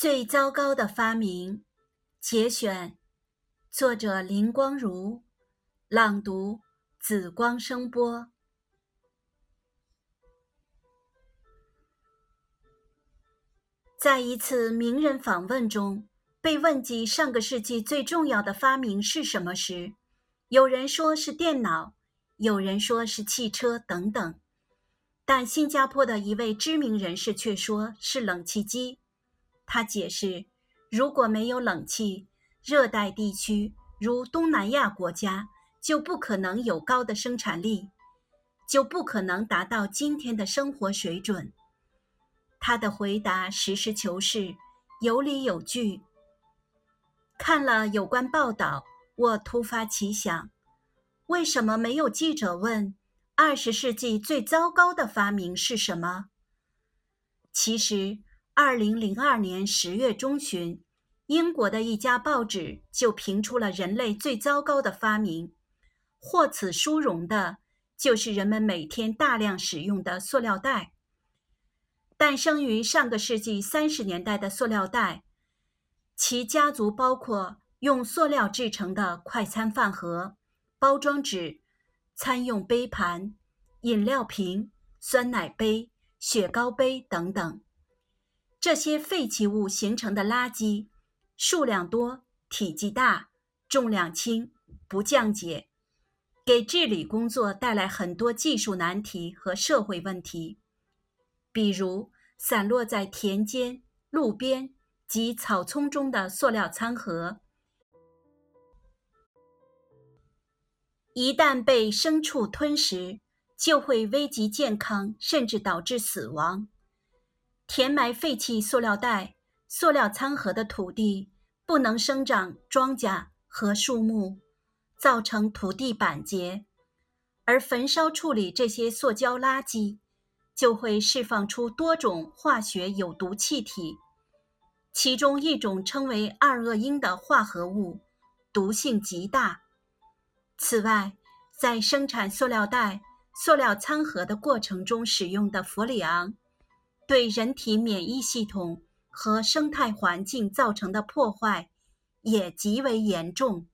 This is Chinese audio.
最糟糕的发明，节选，作者林光如，朗读紫光声波。在一次名人访问中，被问及上个世纪最重要的发明是什么时，有人说是电脑，有人说是汽车等等，但新加坡的一位知名人士却说是冷气机。他解释，如果没有冷气，热带地区如东南亚国家就不可能有高的生产力，就不可能达到今天的生活水准。他的回答实事求是，有理有据。看了有关报道，我突发奇想：为什么没有记者问二十世纪最糟糕的发明是什么？其实。二零零二年十月中旬，英国的一家报纸就评出了人类最糟糕的发明。获此殊荣的，就是人们每天大量使用的塑料袋。诞生于上个世纪三十年代的塑料袋，其家族包括用塑料制成的快餐饭盒、包装纸、餐用杯盘、饮料瓶、酸奶杯、雪糕杯等等。这些废弃物形成的垃圾，数量多、体积大、重量轻、不降解，给治理工作带来很多技术难题和社会问题。比如，散落在田间、路边及草丛中的塑料餐盒，一旦被牲畜吞食，就会危及健康，甚至导致死亡。填埋废弃塑料袋、塑料餐盒的土地不能生长庄稼和树木，造成土地板结；而焚烧处理这些塑胶垃圾，就会释放出多种化学有毒气体，其中一种称为二恶英的化合物，毒性极大。此外，在生产塑料袋、塑料餐盒的过程中使用的氟利昂。对人体免疫系统和生态环境造成的破坏也极为严重。